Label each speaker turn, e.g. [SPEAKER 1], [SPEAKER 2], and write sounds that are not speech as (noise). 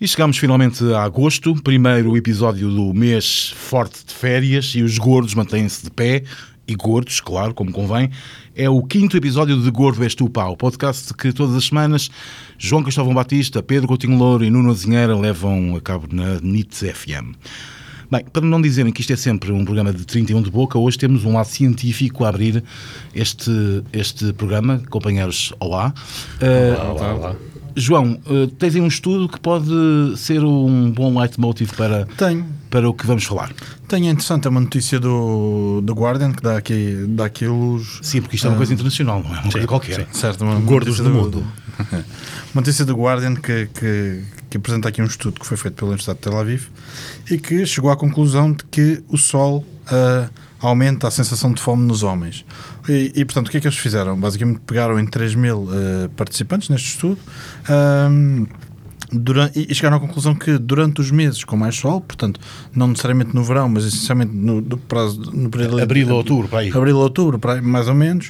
[SPEAKER 1] E chegamos finalmente a agosto, primeiro episódio do mês forte de férias e os gordos mantêm-se de pé, e gordos, claro, como convém. É o quinto episódio de Gordo És Tu o podcast que todas as semanas João Cristóvão Batista, Pedro Coutinho Louro e Nuno Azinheira levam a cabo na NIT FM. Bem, para não dizerem que isto é sempre um programa de 31 de boca, hoje temos um lado científico a abrir este, este programa. Companheiros, olá. Uh,
[SPEAKER 2] Olá, olá.
[SPEAKER 1] João, uh, tens aí um estudo que pode ser um bom leitmotiv para,
[SPEAKER 3] Tenho.
[SPEAKER 1] para o que vamos falar.
[SPEAKER 3] Tenho é interessante, é uma notícia do, do Guardian que dá aqui, dá aqui luz.
[SPEAKER 1] Sim, porque isto é uma coisa internacional, não é uma coisa qualquer.
[SPEAKER 3] Certo, uma, uma
[SPEAKER 1] Gordos
[SPEAKER 3] notícia
[SPEAKER 1] do mundo. (laughs)
[SPEAKER 3] Uma notícia do Guardian que, que, que apresenta aqui um estudo que foi feito pela Universidade de Tel Aviv e que chegou à conclusão de que o sol ah, aumenta a sensação de fome nos homens. E, e, portanto, o que é que eles fizeram? Basicamente pegaram em 3 mil ah, participantes neste estudo. ah, Durante, e chegaram à conclusão que durante os meses com mais sol, portanto, não necessariamente no verão, mas essencialmente no, prazo, no período
[SPEAKER 1] Abril ou outubro, para aí.
[SPEAKER 3] abril, outubro, para aí, mais ou menos,